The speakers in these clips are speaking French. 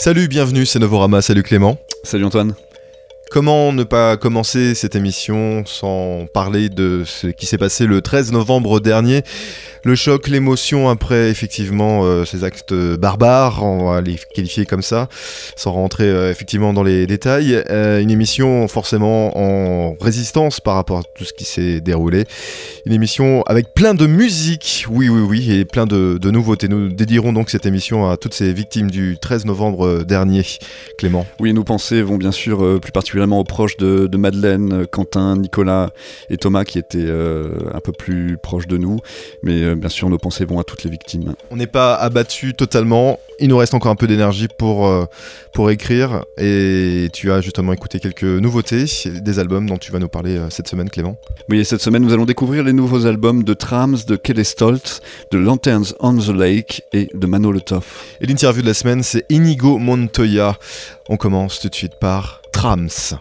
Salut, bienvenue, c'est Novorama, salut Clément. Salut Antoine. Comment ne pas commencer cette émission sans parler de ce qui s'est passé le 13 novembre dernier? Le choc, l'émotion après effectivement euh, ces actes barbares, on va les qualifier comme ça, sans rentrer euh, effectivement dans les détails. Euh, une émission forcément en résistance par rapport à tout ce qui s'est déroulé. Une émission avec plein de musique, oui oui oui, et plein de, de nouveautés. Nous dédierons donc cette émission à toutes ces victimes du 13 novembre dernier. Clément. Oui, nos pensées vont bien sûr plus particulièrement aux proches de, Madeleine, Quentin, Nicolas et Thomas qui étaient euh, un peu plus proches de nous. Mais euh, bien sûr, nos pensées vont à toutes les victimes. On n'est pas abattu totalement. Il nous reste encore un peu d'énergie pour, euh, pour écrire. Et tu as justement écouté quelques nouveautés, des albums dont tu vas nous parler cette semaine, Clément. Oui, cette semaine, nous allons découvrir les nouveaux albums de Trams, de Kelly Stolt, de Lanterns on the Lake et de Manolo Toff. Et l'interview de la semaine, c'est Inigo Montoya. On commence tout de suite par Trams.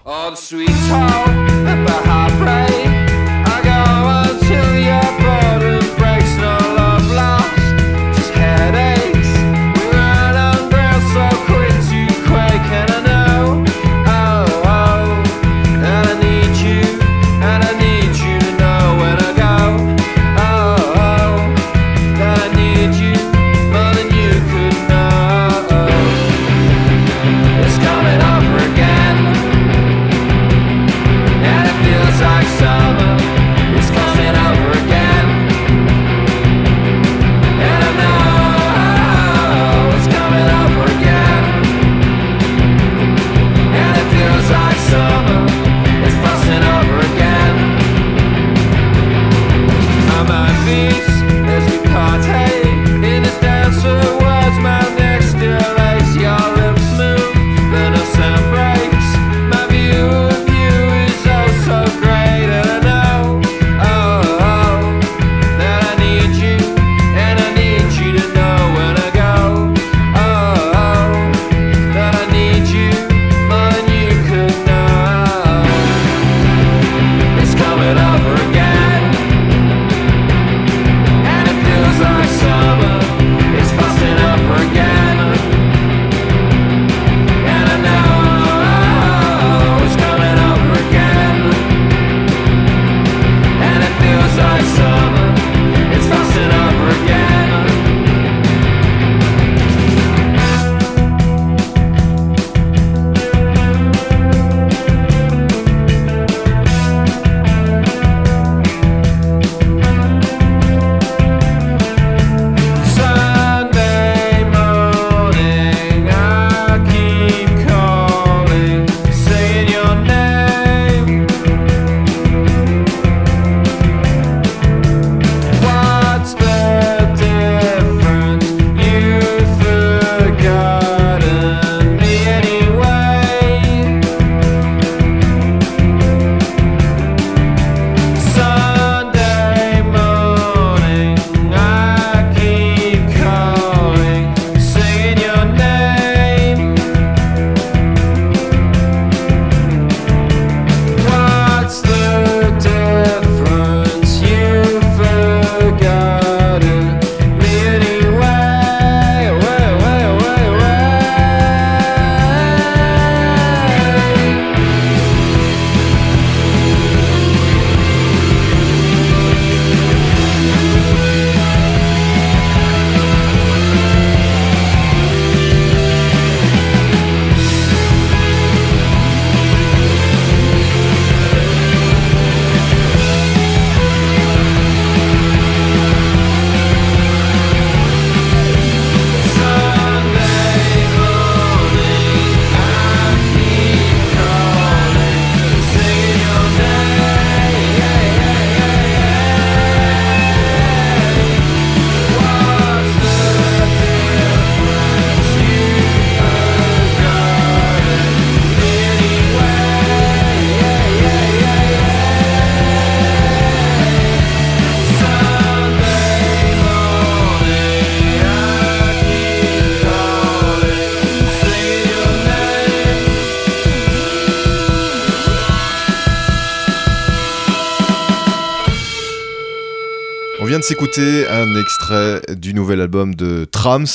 Un extrait du nouvel album de Trams,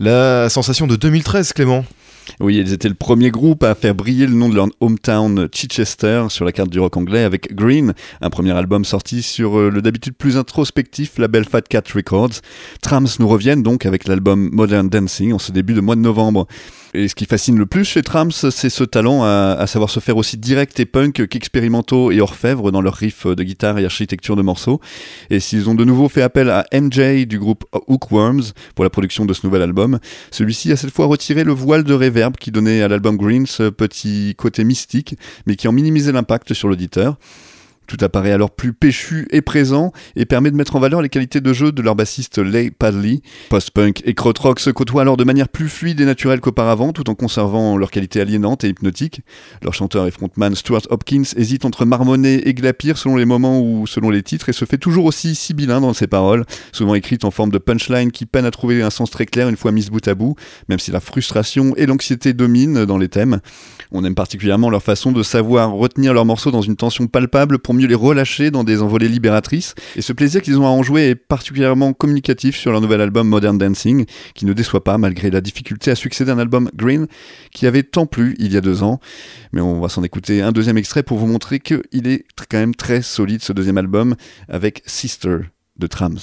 la sensation de 2013, Clément. Oui, ils étaient le premier groupe à faire briller le nom de leur hometown Chichester sur la carte du rock anglais avec Green, un premier album sorti sur euh, le d'habitude plus introspectif label Fat Cat Records. Trams nous reviennent donc avec l'album Modern Dancing en ce début de mois de novembre. Et ce qui fascine le plus chez Trams, c'est ce talent à, savoir se faire aussi direct et punk qu'expérimentaux et orfèvres dans leurs riffs de guitare et architecture de morceaux. Et s'ils ont de nouveau fait appel à MJ du groupe Hookworms pour la production de ce nouvel album, celui-ci a cette fois retiré le voile de réverb qui donnait à l'album Green ce petit côté mystique, mais qui en minimisait l'impact sur l'auditeur. Tout apparaît alors plus péchu et présent et permet de mettre en valeur les qualités de jeu de leur bassiste Leigh Padley. Post-punk et krautrock se côtoient alors de manière plus fluide et naturelle qu'auparavant tout en conservant leur qualité aliénante et hypnotique. Leur chanteur et frontman Stuart Hopkins hésite entre marmonner et glapir selon les moments ou selon les titres et se fait toujours aussi sibyllin dans ses paroles, souvent écrites en forme de punchline qui peine à trouver un sens très clair une fois mises bout à bout, même si la frustration et l'anxiété dominent dans les thèmes. On aime particulièrement leur façon de savoir retenir leurs morceaux dans une tension palpable pour mieux les relâcher dans des envolées libératrices. Et ce plaisir qu'ils ont à en jouer est particulièrement communicatif sur leur nouvel album Modern Dancing, qui ne déçoit pas malgré la difficulté à succéder à un album Green qui avait tant plu il y a deux ans. Mais on va s'en écouter un deuxième extrait pour vous montrer qu'il est quand même très solide ce deuxième album avec Sister de Trams.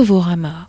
Novorama.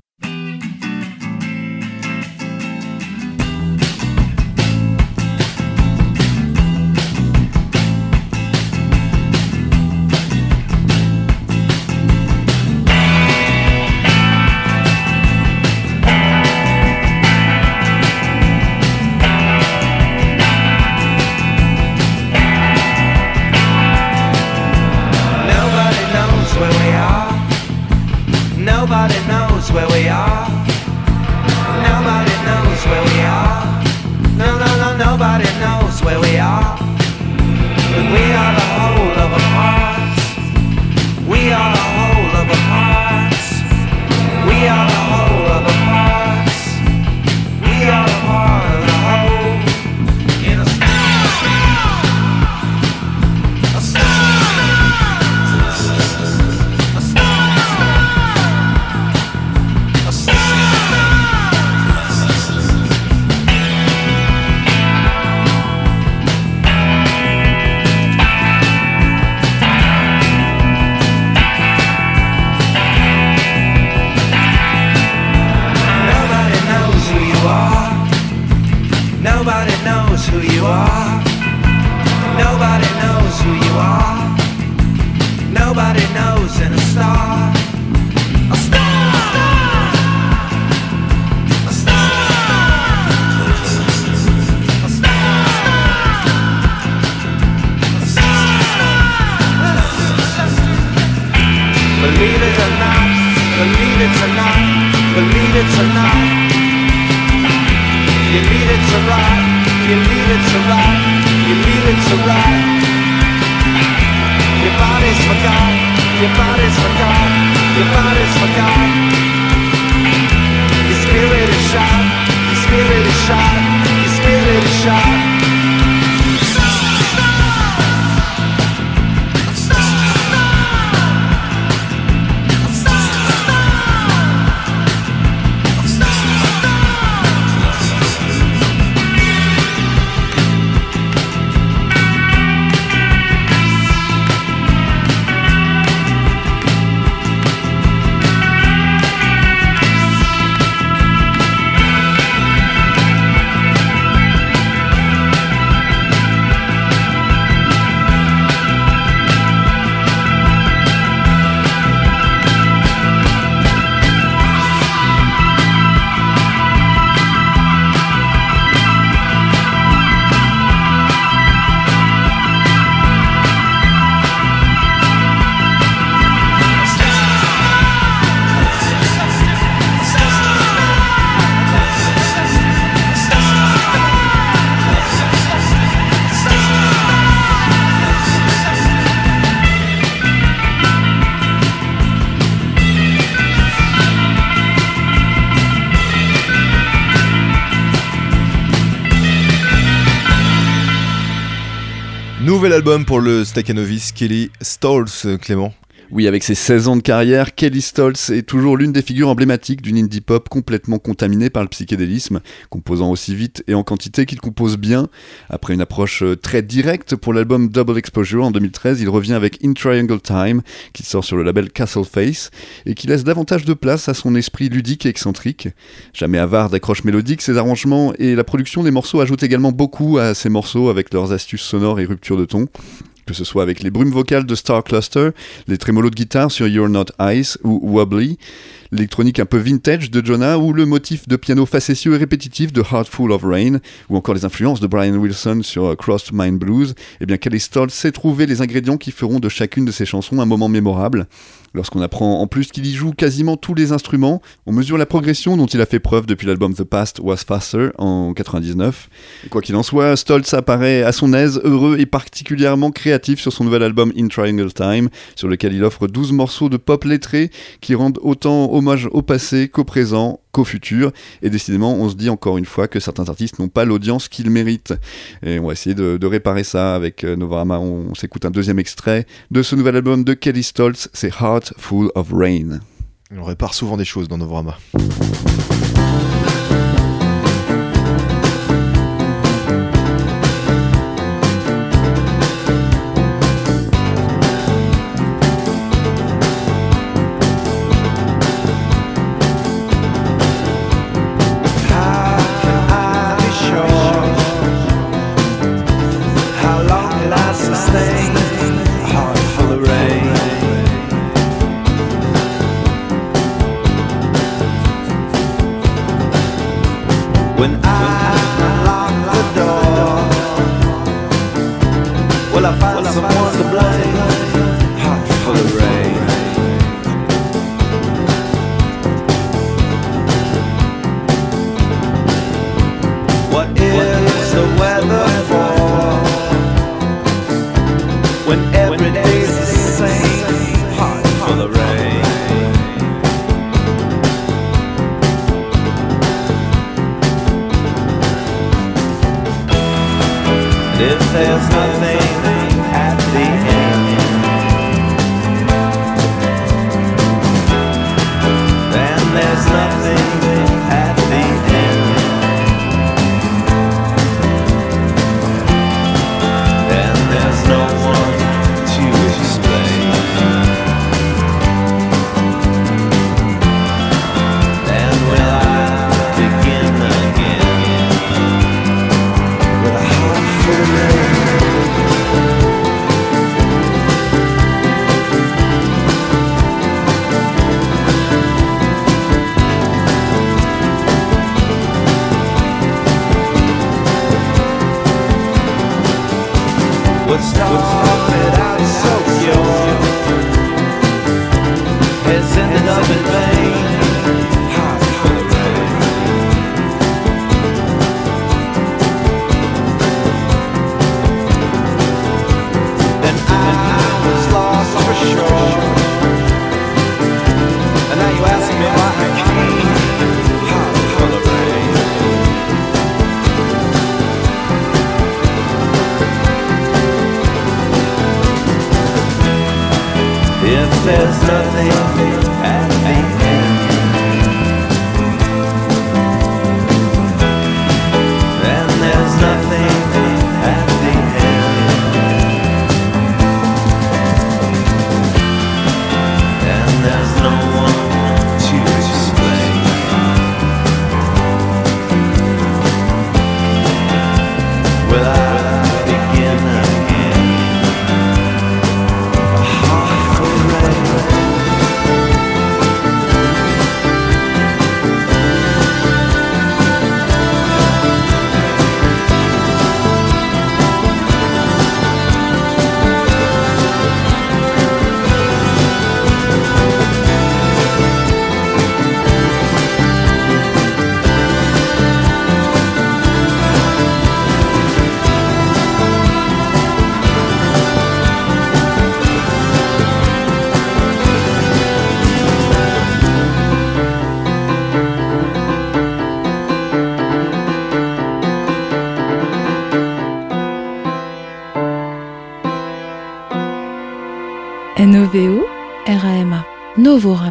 Nouvel album pour le Stakhanovis Kelly Stoltz, Clément. Oui, avec ses 16 ans de carrière, Kelly Stoltz est toujours l'une des figures emblématiques d'une indie pop complètement contaminée par le psychédélisme, composant aussi vite et en quantité qu'il compose bien. Après une approche euh, très directe pour l'album Double Exposure en 2013, il revient avec In Triangle Time, qui sort sur le label Castle Face, et qui laisse davantage de place à son esprit ludique et excentrique. Jamais avare d'accroches mélodiques, ses arrangements et la production des morceaux ajoutent également beaucoup à ces morceaux avec leurs astuces sonores et ruptures de ton que ce soit avec les brumes vocales de Star Cluster, les trémolos de guitare sur You're Not Ice ou Wobbly, l'électronique un peu vintage de Jonah ou le motif de piano facétieux et répétitif de Heart Full of Rain ou encore les influences de Brian Wilson sur euh, Crossed Mind Blues, eh bien Kelly Stoltz sait trouver les ingrédients qui feront de chacune de ses chansons un moment mémorable. Lorsqu'on apprend en plus qu'il y joue quasiment tous les instruments, on mesure la progression dont il a fait preuve depuis l'album The Past Was Faster en 99. Et quoi qu'il en soit, Stoltz apparaît à son aise, heureux et particulièrement créatif sur son nouvel album In Triangle Time, sur lequel il offre 12 morceaux de pop lettré qui rendent autant hommage au passé qu'au présent, qu'au futur. Et décidément, on se dit encore une fois que certains artistes n'ont pas l'audience qu'ils méritent. Et on va essayer de, réparer ça avec euh, Novarama. On, on s'écoute un deuxième extrait de ce nouvel album de Kelly Stoltz, c'est Heart Full of Rain. On répare souvent des choses dans Novorama. Novorama. I'm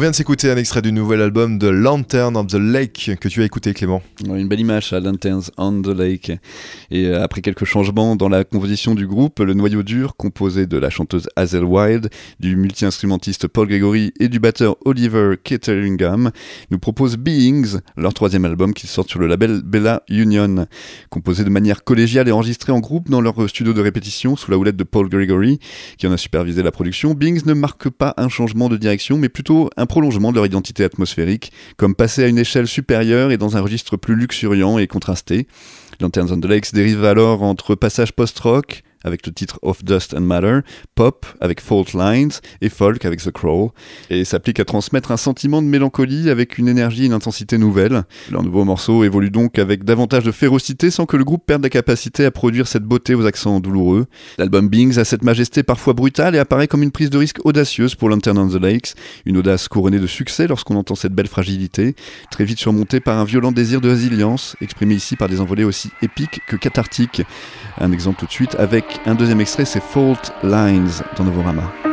vient de s'écouter un extrait du nouvel album de Lantern of the Lake que tu as écouté Clément. Une belle image à Lanterns on the Lake. Et euh, après quelques changements dans la composition du groupe, le noyau dur, composé de la chanteuse Hazel Wild, du multi-instrumentiste Paul Gregory et du batteur Oliver Ketteringham, nous propose Beings, leur troisième album qui sort sur le label Bella Union. Composé de manière collégiale et enregistré en groupe dans leur studio de répétition sous la houlette de Paul Gregory, qui en a supervisé la production, Beings ne marque pas un changement de direction, mais plutôt un prolongement de leur identité atmosphérique, comme passer à une échelle supérieure et dans un registre plus luxuriant et contrasté. Lanterns on the Lakes dérive alors entre passage post-rock, avec le titre Of Dust and Matter, pop avec Fault Lines et folk avec The Crow, et s'applique à transmettre un sentiment de mélancolie avec une énergie et une intensité nouvelles. Leur nouveau morceau évolue donc avec davantage de férocité sans que le groupe perde la capacité à produire cette beauté aux accents douloureux. L'album Bings a cette majesté parfois brutale et apparaît comme une prise de risque audacieuse pour Lantern on the Lakes, une audace couronnée de succès lorsqu'on entend cette belle fragilité, très vite surmontée par un violent désir de résilience, exprimé ici par des envolées aussi épiques que cathartiques. Un exemple tout de suite avec un deuxième extrait, c'est Fault Lines dans Novorama.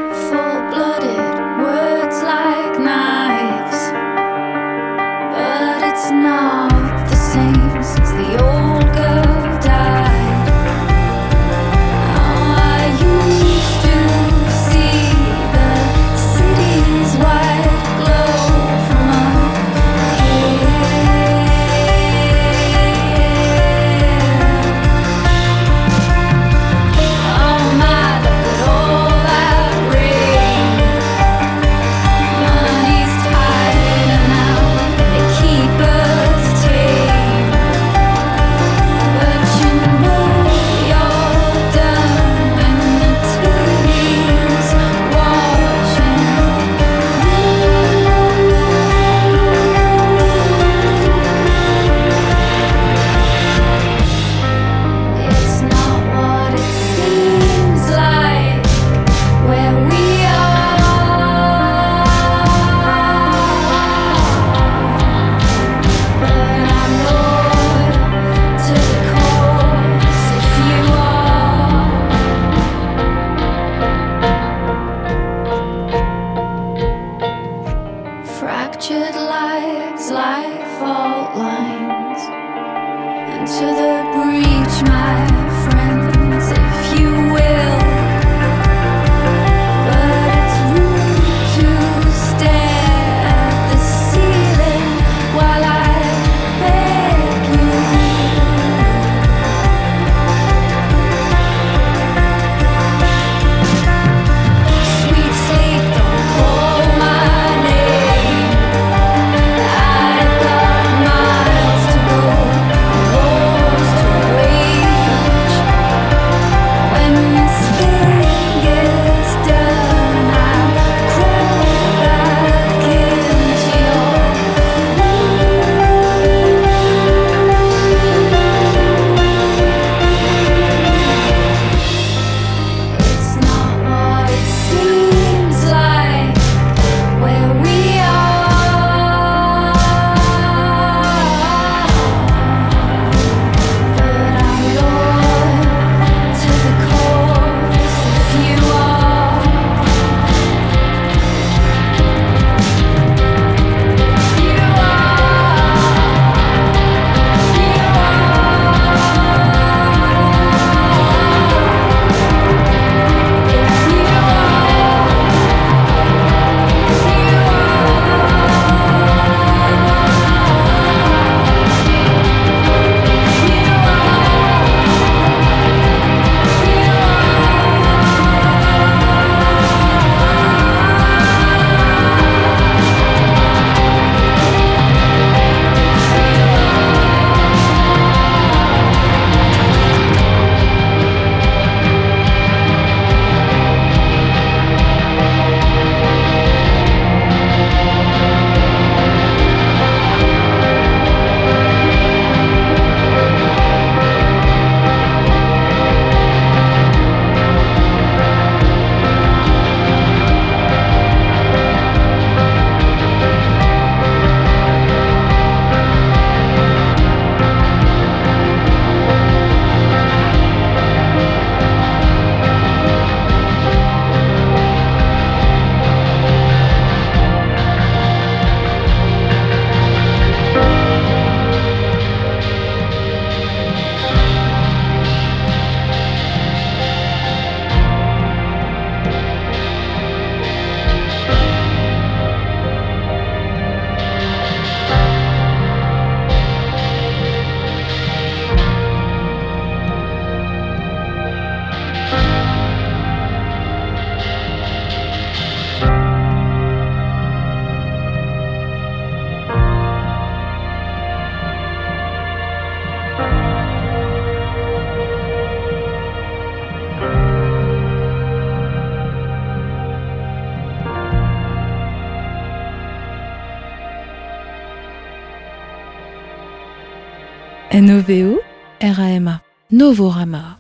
Novorama.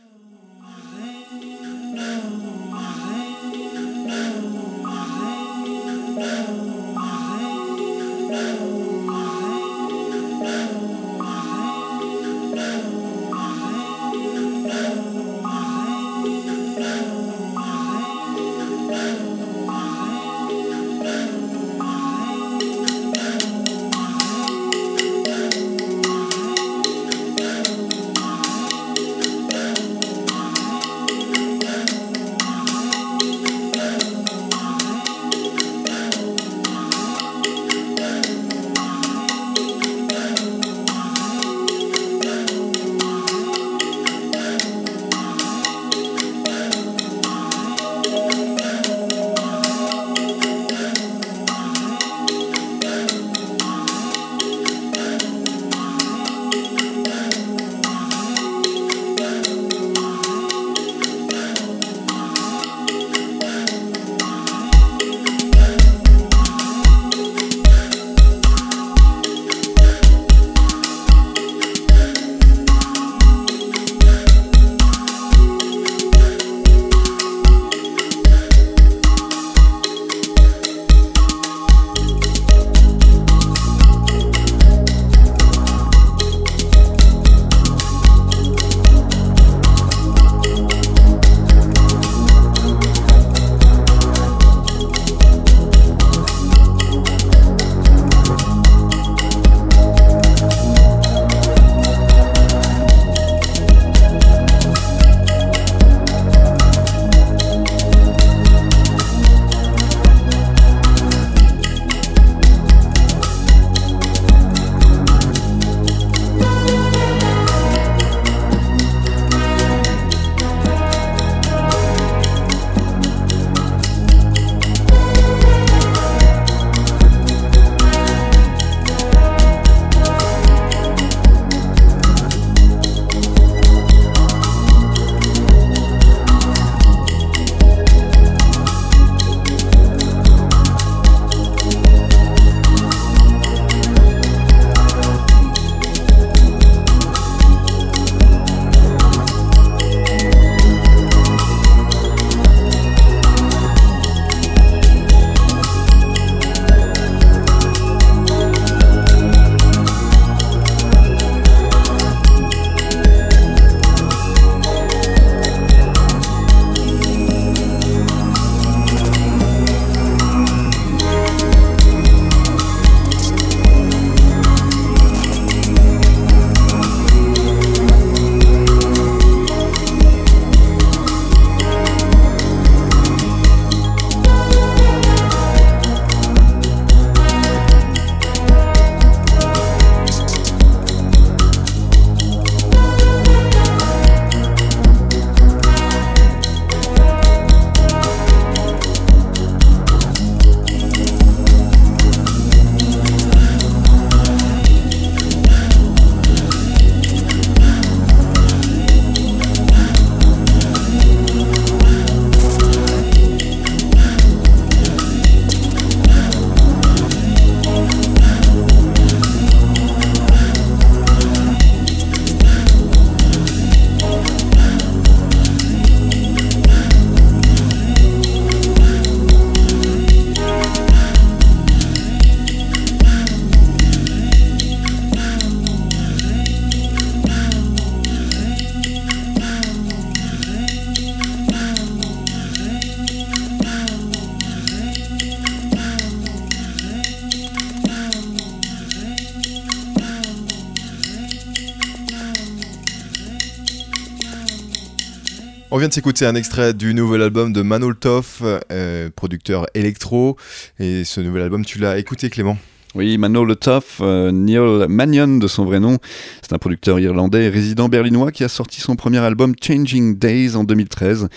Vient un extrait du nouvel album de Manol Toff, euh, producteur électro. Et ce nouvel album, tu l'as écouté, Clément? Oui, Manol Toff, euh, Neil Mannion de son vrai nom, c'est un producteur irlandais résident berlinois qui a sorti son premier album Changing Days en 2013.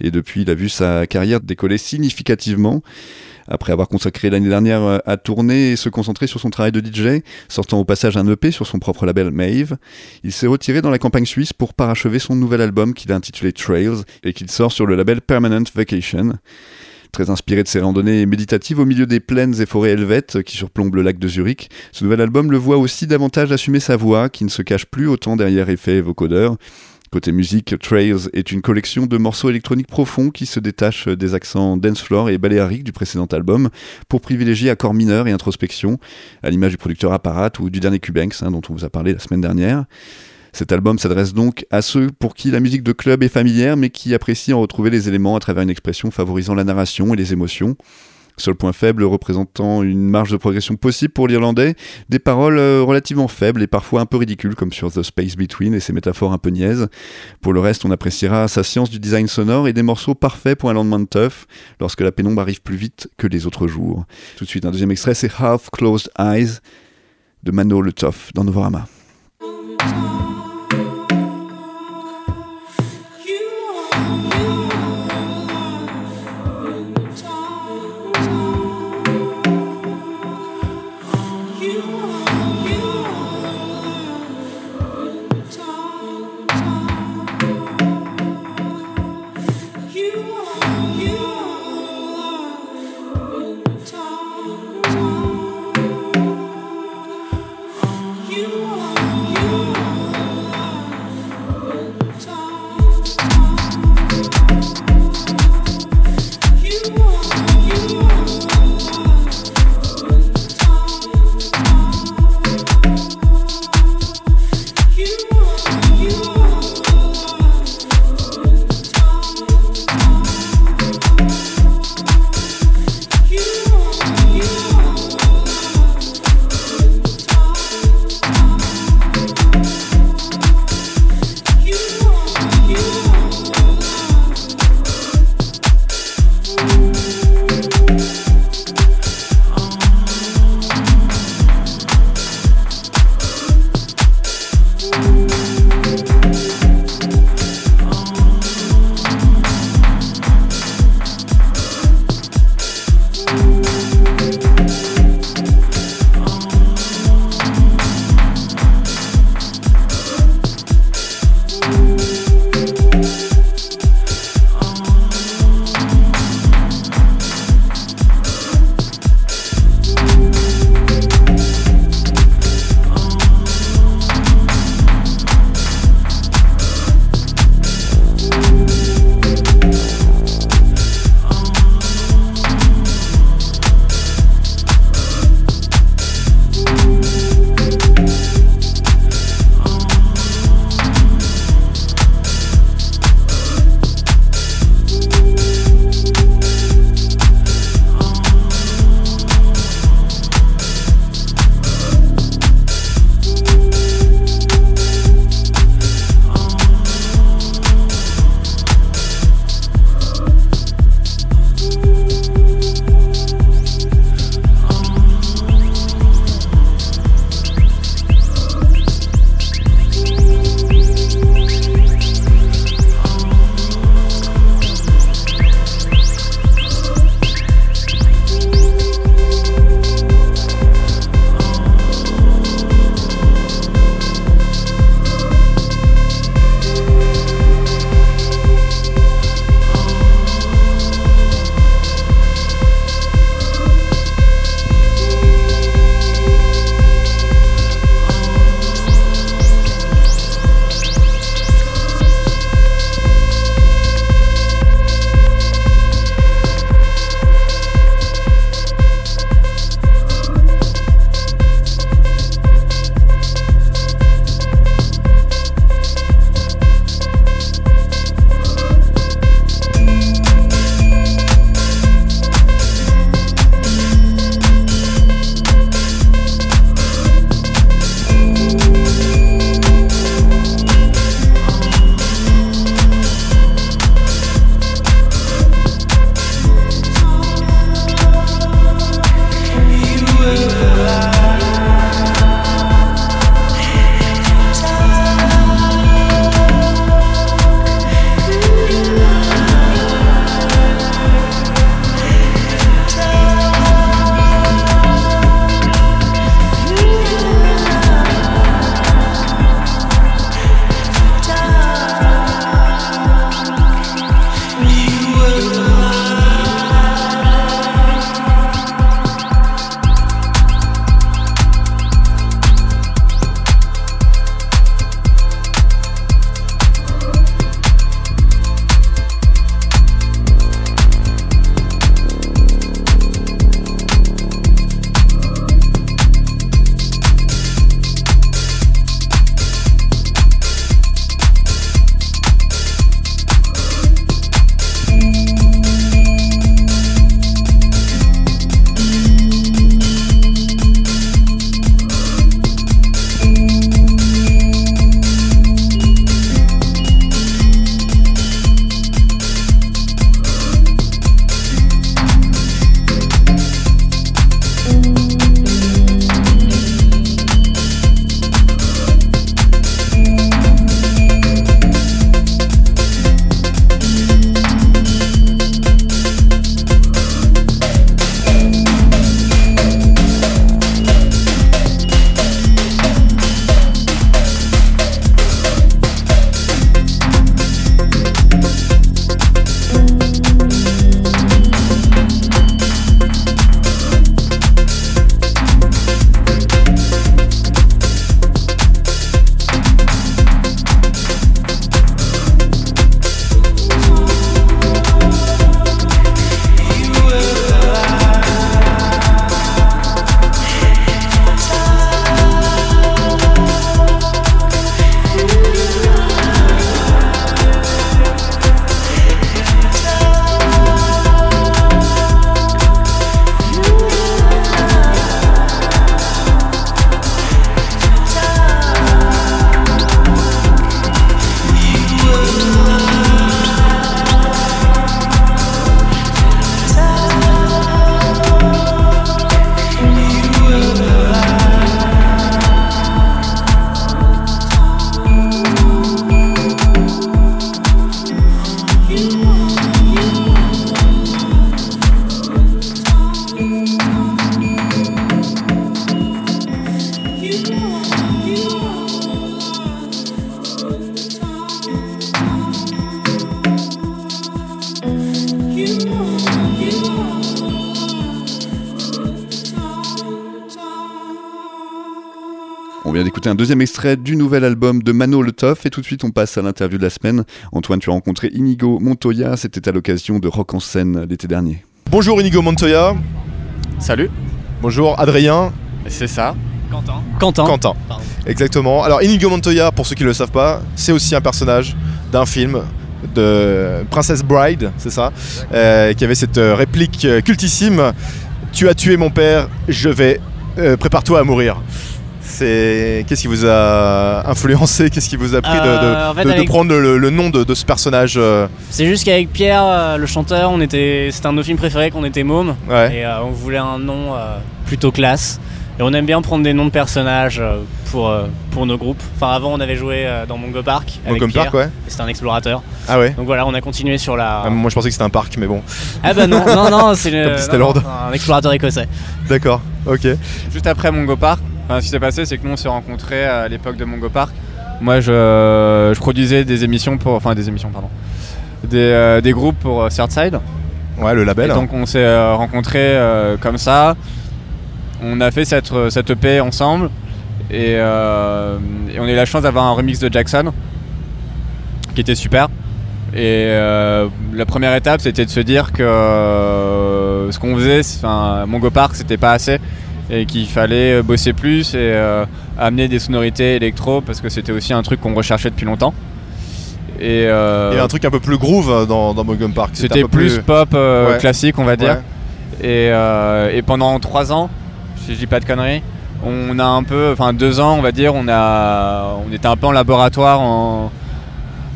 Et depuis, il a vu sa carrière décoller significativement. Après avoir consacré l'année dernière euh, à tourner et se concentrer sur son travail de DJ, sortant au passage un EP sur son propre label Mave, il s'est retiré dans la campagne suisse pour parachever son nouvel album qu'il a intitulé Trails et qu'il sort sur le label Permanent Vacation. Très inspiré de ses randonnées méditatives au milieu des plaines et forêts helvètes qui surplombent le lac de Zurich, ce nouvel album le voit aussi davantage assumer sa voix, qui ne se cache plus autant derrière effets vocodeurs. Côté musique, Trails est une collection de morceaux électroniques profonds qui se détachent des accents dance floor et baléariques du précédent album pour privilégier accords mineurs et introspection, à l'image du producteur Apparat ou du dernier Cubanks hein, dont on vous a parlé la semaine dernière. Cet album s'adresse donc à ceux pour qui la musique de club est familière mais qui apprécient en retrouver les éléments à travers une expression favorisant la narration et les émotions. Seul point faible représentant une marge de progression possible pour l'irlandais, des paroles euh, relativement faibles et parfois un peu ridicules comme sur The Space Between et ses métaphores un peu niaises. Pour le reste, on appréciera sa science du design sonore et des morceaux parfaits pour un lendemain de lorsque la pénombre arrive plus vite que les autres jours. Tout de suite, un deuxième extrait, c'est Half Closed Eyes de Mano Le Toff dans. Deuxième extrait du nouvel album de Mano Le Toff et tout de suite on passe à l'interview de la semaine. Antoine, tu as rencontré Inigo Montoya, c'était à l'occasion de Rock en scène l'été dernier. Bonjour Inigo Montoya. Salut, Bonjour Adrien. c'est ça. Quentin. Quentin. Pardon. Exactement. Alors Inigo Montoya, pour ceux qui ne le savent pas, c'est aussi un personnage d'un film de Princess Bride, c'est ça, euh, qui avait cette euh, réplique euh, cultissime "Tu as tué mon père, je vais, euh, prépare-toi à mourir." C'est qu'est-ce qui vous a influencé? Qu'est-ce qui vous a pris de- de, Euh, en fait, de- de avec- prendre le, le nom de, ce personnage euh, C'est juste qu'avec Pierre, euh, le chanteur, on était, c'était un de nos films préférés qu'on était môme. Ouais. Et euh, on voulait un nom plutôt classe. Et on aime bien prendre des noms de personnages euh, pour, euh, pour nos groupes. Enfin, avant, on avait joué euh, dans Mongo Park. Avec Pierre, parc, ouais. et C'était un explorateur. Ah ouais. Donc voilà, on a continué sur la. Ah, moi je pensais que c'était un parc, mais bon. Ah bah non, non, non, c'est le- Comme si c'était non, Lord. un explorateur écossais. D'accord. Ok. Juste après Mongo Park, enfin, ce qui s'est passé, c'est que nous on s'est rencontrés à l'époque de Mongo Park. Moi, je, je produisais des émissions pour, enfin des émissions, pardon, des, euh, des groupes pour euh, Thirdside. Ouais, le label. Et donc on s'est rencontrés euh, comme ça. On a fait cette, euh, cette EP ensemble et, euh, et on a eu la chance d'avoir un remix de Jackson qui était super. Et euh, la première étape c'était de se dire que euh, ce qu'on faisait, enfin Mongo Park c'était pas assez et qu'il fallait bosser plus et euh, amener des sonorités électro parce que c'était aussi un truc qu'on recherchait depuis longtemps. Et, Il y avait un truc un peu plus groove dans, dans Mogum Park. c'était plus, pop Ouais. classique on va dire. Ouais. Et, et pendant trois ans, si je dis pas de conneries, on a un peu, enfin deux ans on va dire, on, a, on était un peu en laboratoire en,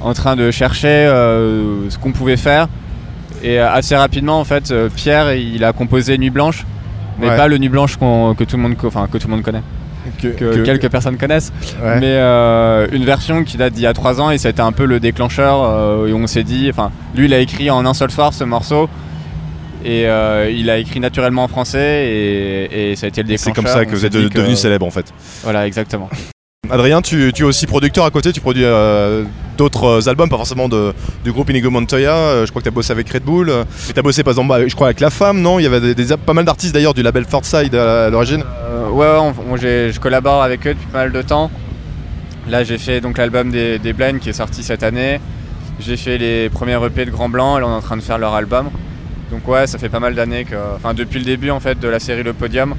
en train de chercher euh, ce qu'on pouvait faire. Et euh, assez rapidement en fait, euh, Pierre il a composé Nuit Blanche, mais Ouais. pas le Nuit Blanche que, tout le monde, enfin, que tout le monde connaît, Que, que, que- quelques personnes connaissent. ouais. Mais euh, une version qui date d'il y a trois ans et ça a été un peu le déclencheur euh, et on s'est dit, enfin lui il a écrit en un seul soir ce morceau et euh, il a écrit naturellement en français et, et ça a été le C'est déclencheur. comme ça que vous êtes dit de- que- devenu célèbre en fait. Voilà exactement. Adrien, tu, tu es aussi producteur à côté, tu produis euh, d'autres albums, pas forcément de, du groupe Inigo Montoya. euh, je crois que tu as bossé avec Red Bull. euh, tu as bossé par exemple, bah, je crois, avec La Femme, non? Il y avait des, des- pas mal d'artistes d'ailleurs du label Fortside à l'origine. Euh, ouais, on- on- je collabore avec eux depuis pas mal de temps. Là j'ai fait donc l'album des, des Blinds qui est sorti cette année. J'ai fait les premiers EP de Grand Blanc et là on est en train de faire leur album. Donc ouais, ça fait pas mal d'années que, enfin depuis le début en fait de la série Le Podium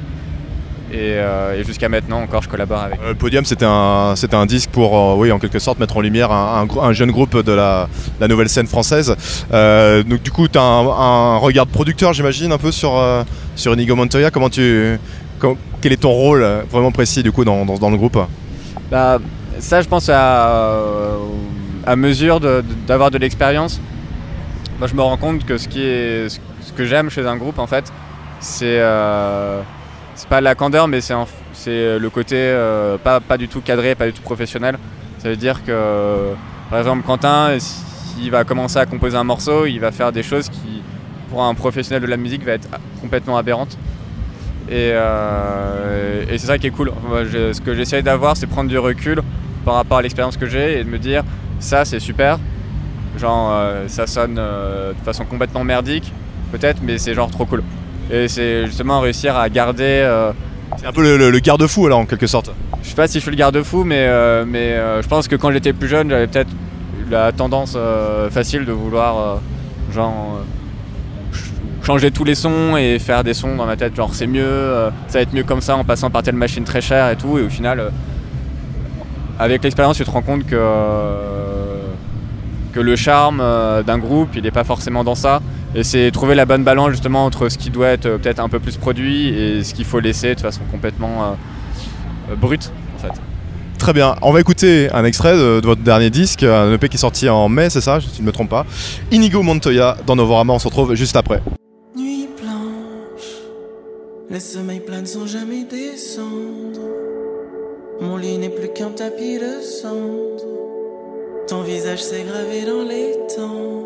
et, euh, et jusqu'à maintenant encore je collabore avec. Euh, le Podium, c'était un, c'était un disque pour, euh, oui, en quelque sorte, mettre en lumière un, un gro- un jeune groupe de la, la nouvelle scène française. Euh, donc du coup, tu as un, un regard de producteur, j'imagine, un peu sur, sur Inigo Montoya. Comment tu, com- quel est ton rôle vraiment précis du coup dans, dans- dans le groupe? Bah, ça, je pense à, à mesure de- d'avoir de, l'expérience. Moi, je me rends compte que ce, qui est, ce que j'aime chez un groupe, en fait, c'est euh, pas la candeur, mais c'est c'est le côté euh, pas, pas du tout cadré, pas du tout professionnel. Ça veut dire que, par exemple, Quentin, s'il va commencer à composer un morceau, il va faire des choses qui, pour un professionnel de la musique, va être complètement aberrantes. Et, euh, et c'est ça qui est cool. Ce que j'essaye d'avoir, c'est prendre du recul par rapport à l'expérience que j'ai et de me dire ça c'est super. Genre euh, ça sonne euh, de façon complètement merdique, peut-être, mais c'est genre trop cool. Et c'est justement réussir à garder. euh, C'est un peu le, le- le garde-fou alors en quelque sorte. je sais pas si je suis le garde-fou, mais, mais je pense que quand j'étais plus jeune, j'avais peut-être eu la tendance facile de vouloir genre ch- changer tous les sons et faire des sons dans ma tête, genre c'est mieux, euh, ça va être mieux comme ça en passant par telle machine très chère et tout. Et au final, euh, avec l'expérience, tu te rends compte que, euh, que le charme euh, d'un groupe, il n'est pas forcément dans ça. Et c'est trouver la bonne balance justement entre ce qui doit être euh, peut-être un peu plus produit et ce qu'il faut laisser de façon complètement euh, brute en fait. Très bien, on va écouter un extrait de, de votre dernier disque, un EP qui est sorti en mai, c'est ça, si je ne me trompe pas. Inigo Montoya dans Novorama, on se retrouve juste après. Nuit blanche, les sommeils sans jamais descendre. Mon lit n'est plus qu'un tapis de cendre. Ton visage s'est gravé dans les temps.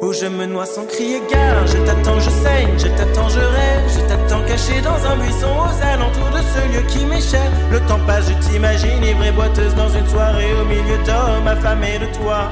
Où je me noie sans crier gare. Je t'attends, je saigne, je t'attends, je rêve. Je t'attends caché dans un buisson aux alentours de ce lieu qui cher. Le temps passe, je t'imagine ivre et boiteuse dans une soirée au milieu d'hommes affamés de toi.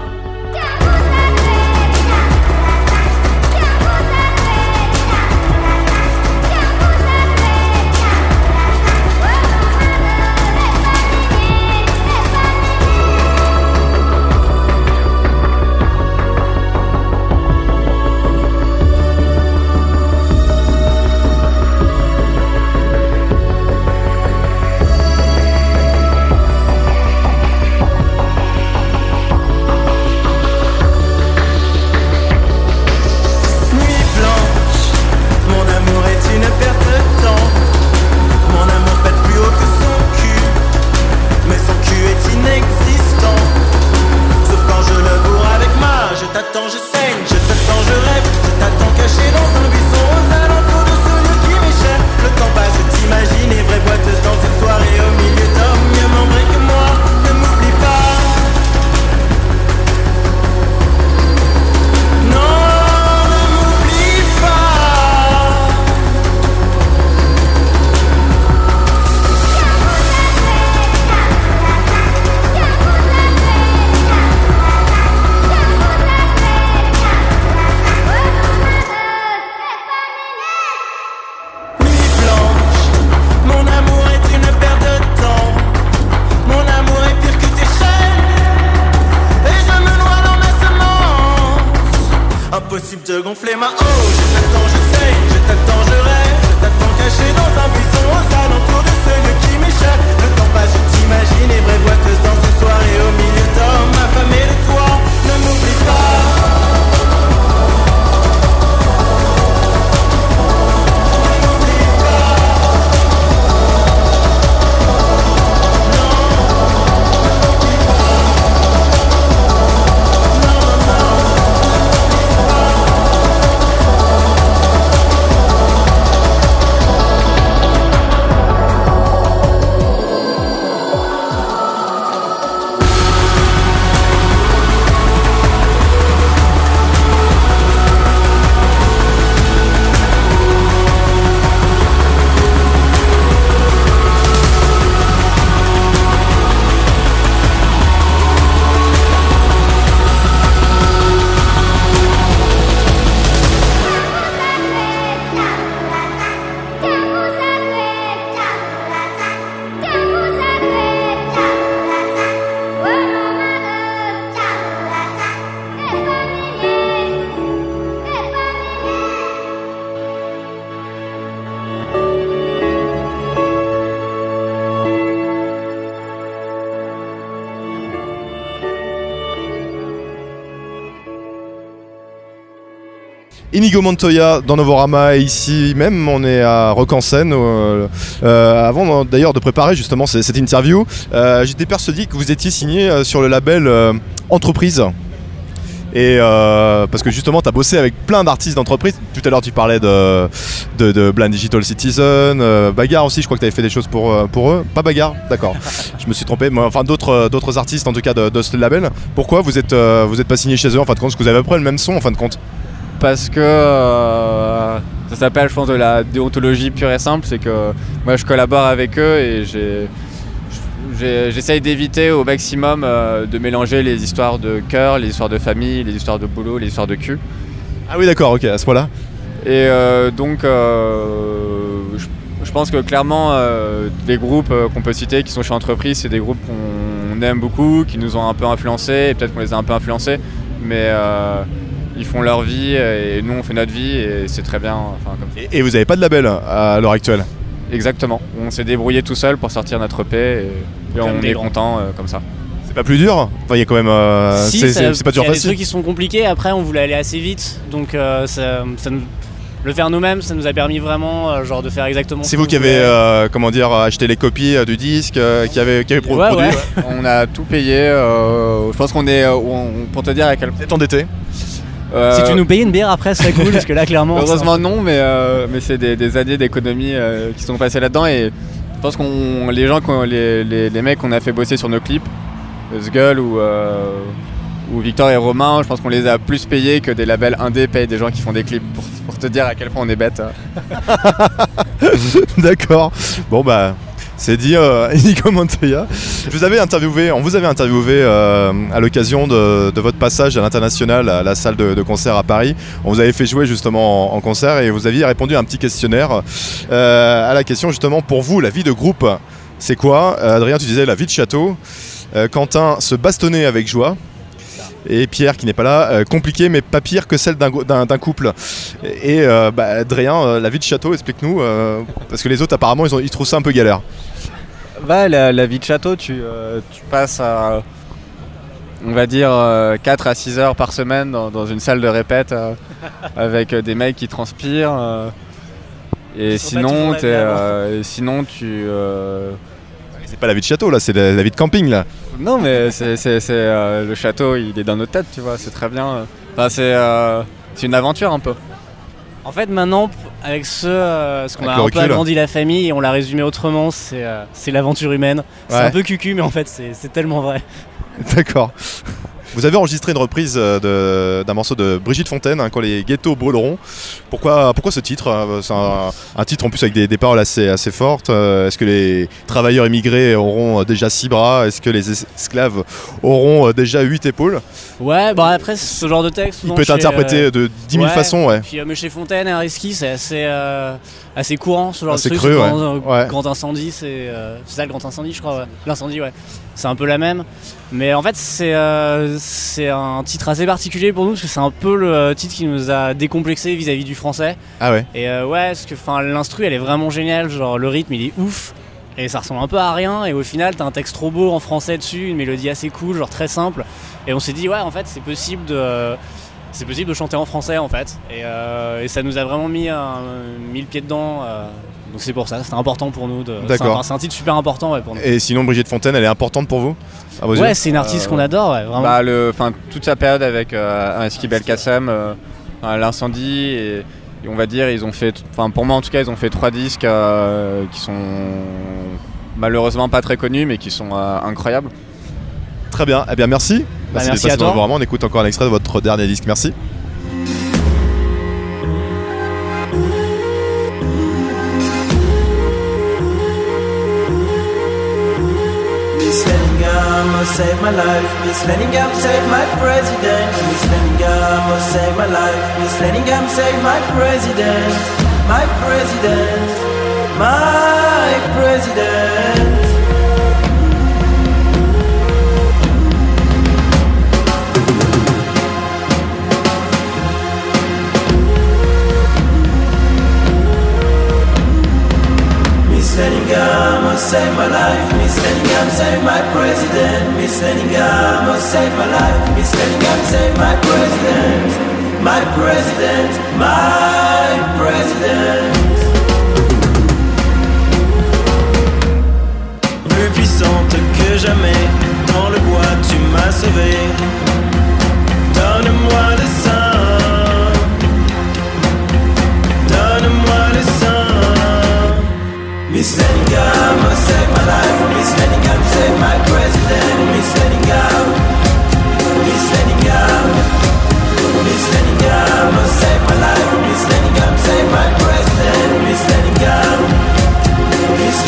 Inigo Montoya dans Novorama. Et ici même on est à Rock en scène euh, euh, avant d'ailleurs de préparer justement cette interview. Euh, j'étais persuadé que vous étiez signé euh, sur le label euh, Entreprise. Et euh, parce que justement tu as bossé avec plein d'artistes d'entreprise. Tout à l'heure tu parlais de, de, de Blind Digital Citizen euh, Bagarre aussi je crois que tu avais fait des choses pour, euh, pour eux. Pas Bagarre d'accord. Je me suis trompé mais enfin d'autres euh, d'autres artistes en tout cas de, de ce label. Pourquoi vous êtes, euh, vous êtes pas signé chez eux en fin de compte? Parce que vous avez à peu près le même son en fin de compte parce que euh, ça s'appelle, je pense, de la déontologie pure et simple. C'est que moi, je collabore avec eux et j'ai- j'essaye d'éviter au maximum euh, de mélanger les histoires de cœur, les histoires de famille, les histoires de boulot, les histoires de cul. Ah oui d'accord ok à ce point là Et euh, donc, je, je pense que clairement, les groupes qu'on peut citer qui sont chez Entreprise, c'est des groupes qu'on aime beaucoup, qui nous ont un peu influencés, et peut-être qu'on les a un peu influencés, mais ils font leur vie et nous on fait notre vie et c'est très bien. Enfin, comme ça. Et, et vous avez pas de label à l'heure actuelle? Exactement. On s'est débrouillé tout seul pour sortir notre EP et, et on est content euh, comme ça. C'est pas plus dur? Enfin, il y a quand même. euh, Si, c'est- ça- c'est c'est pas il y a des facile. trucs qui sont compliqués. Après, on voulait aller assez vite, donc euh, ça, ça nous- le faire nous-mêmes, ça nous a permis vraiment, euh, genre, de faire exactement. C'est ce vous qui avez, euh, comment dire, acheté les copies euh, du disque, euh, qui avez, qui pro- Ouais, produit. ouais. on a tout payé. euh, je pense qu'on est. euh, on- pour te dire à quel Vous êtes endetté? Euh, Si tu nous payais une bière après, c'est cool, parce que là, clairement. Heureusement non, mais, euh, mais c'est des, des années d'économie euh, qui sont passées là-dedans et je pense qu'on les gens, qu'on- les, les, les mecs qu'on a fait bosser sur nos clips, Sgull ou, euh, ou Victor et Romain, je pense qu'on les a plus payés que des labels indés payent des gens qui font des clips pour, pour te dire à quel point on est bête. D'accord. Bon bah. C'est dit, euh, Montoya. Vous interviewé, on vous avait interviewé euh, à l'occasion de, votre passage à l'international à la salle de, concert à Paris. On vous avait fait jouer justement en, concert et vous aviez répondu à un petit questionnaire euh, à la question justement pour vous, la vie de groupe, c'est quoi? Euh, Adrien, tu disais la vie de château. Quentin, se bastonner avec joie. Et Pierre, qui n'est pas là, euh, compliqué mais pas pire que celle d'un go- d'un d'un couple. Et euh, bah, Adrien, euh, la vie de château, explique-nous, euh, parce que les autres apparemment ils, ont- ils trouvent ça un peu galère. Bah, la, la vie de château, tu, euh, tu passes à, on va dire, 4 à 6 heures par semaine dans, dans une salle de répète euh, avec des mecs qui transpirent. euh, et sinon, euh, sinon, tu. euh, C'est pas la vie de château là, c'est la, la vie de camping là. Non, mais c'est, c'est- c'est, euh, le château, il est dans nos têtes, tu vois, c'est très bien. Enfin, c'est, euh, c'est une aventure un peu. En fait, maintenant, avec ce, euh, ce qu'on Avec a le un peu recul. agrandi la famille et on l'a résumé autrement, c'est euh, c'est l'aventure humaine. C'est Ouais. un peu cucu, mais en fait, c'est c'est tellement vrai. D'accord. Vous avez enregistré une reprise euh, d'un morceau de Brigitte Fontaine, hein, quand les ghettos brûleront. Pourquoi, pourquoi ce titre euh, C'est un, un titre en plus avec des, des paroles assez, assez fortes. Euh, Est-ce que les travailleurs immigrés auront euh, déjà six bras Est-ce que les es- esclaves auront déjà huit épaules? Ouais, bah après, ce genre de texte. Il peut être interprété euh, de 10 000 ouais, façons, ouais. Puis, euh, mais chez Fontaine Ariski, c'est assez, euh, assez courant ce genre Assez de truc. Souvent, ouais. euh, Ouais. Grand incendie, c'est euh, c'est ça le grand incendie, je crois. ouais. L'incendie, ouais. C'est un peu la même. Mais en fait, c'est euh, c'est un titre assez particulier pour nous parce que c'est un peu le euh, titre qui nous a décomplexé vis-à-vis du français. Ah ouais Et ouais, parce que enfin, l'instru elle est vraiment géniale, genre le rythme il est ouf. Et ça ressemble un peu à rien, et au final t'as un texte trop beau en français dessus, une mélodie assez cool, genre très simple. Et on s'est dit, ouais, en fait, c'est possible de. C'est possible de chanter en français en fait. Et, euh, et ça nous a vraiment mis, un, mis le pied dedans. euh, donc c'est pour ça, c'était important pour nous. de- D'accord. c'est un- un, titre super important ouais, pour nous. Et sinon, Brigitte Fontaine, elle est importante pour vous à vos yeux Ouais, c'est une artiste qu'on adore, ouais, vraiment. Bah, le, enfin, toute sa période avec euh, Ariski Belkacem, euh, euh, l'incendie, et, et on va dire, ils ont fait, enfin, pour moi en tout cas, ils ont fait trois disques euh, qui sont malheureusement pas très connus, mais qui sont euh, incroyables. Très bien. Eh bien, merci. Bah, merci à toi. Novorama. On écoute encore un extrait de votre dernier disque. Merci. My life. Miss Leningham save my president. Miss Leningham must save my life. Miss Leningham save my president. My president. My president. Save my life. Miss Leningham save my president. Miss must save my life. Miss Leningham save my president. My president. My president. Plus puissante que jamais. Dans le bois, tu m'as sauvé. Donne-moi le sein. Miss Leningham must save my life. Leningham save my president.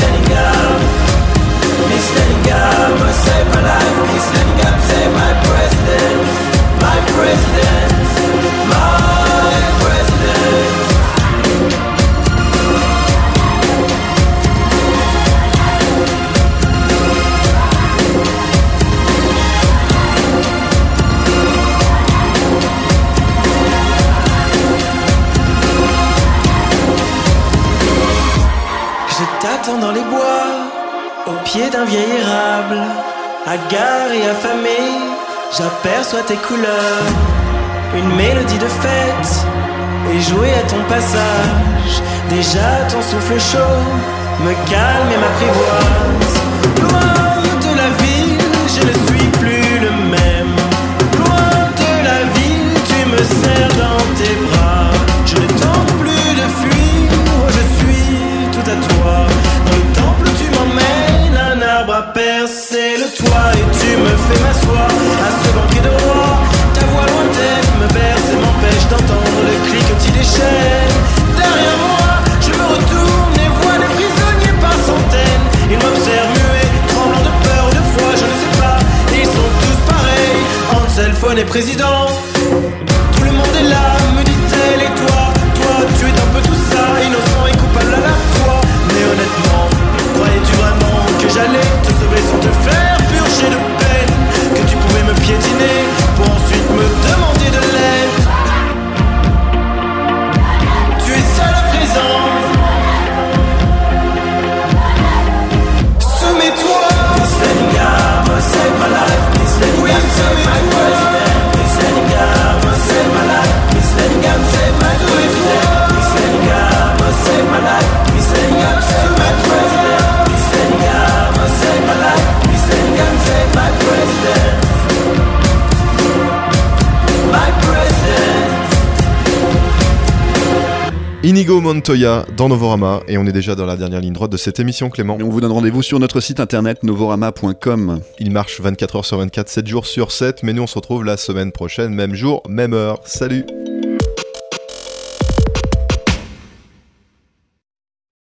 Leningham. Miss Leningham must save my life. Leningham save my president. My president. My pied d'un vieil érable, hagard et affamé, j'aperçois tes couleurs, une mélodie de fête, et jouer à ton passage, déjà ton souffle chaud, me calme et m'apprivoise. Loin de la ville, je ne suis plus le même. Loin de la ville, tu me serres dans tes bras. Président. Tout le monde est là, me dit-elle, et toi, toi, tu es un peu tout ça, innocent et coupable à la fois. Mais honnêtement, croyais-tu vraiment que j'allais te sauver sans te faire purger de peine? Que tu pouvais me piétiner pour ensuite me demander de l'aide? Tu es seul à présent. Soumets-toi. Save my life. Save my Inigo Montoya dans Novorama. Et on est déjà dans la dernière ligne droite de cette émission, Clément. Et on vous donne rendez-vous sur notre site internet novorama.com. Il marche 24 heures sur 24, 7 jours sur 7. Mais nous, on se retrouve la semaine prochaine, même jour, même heure. Salut!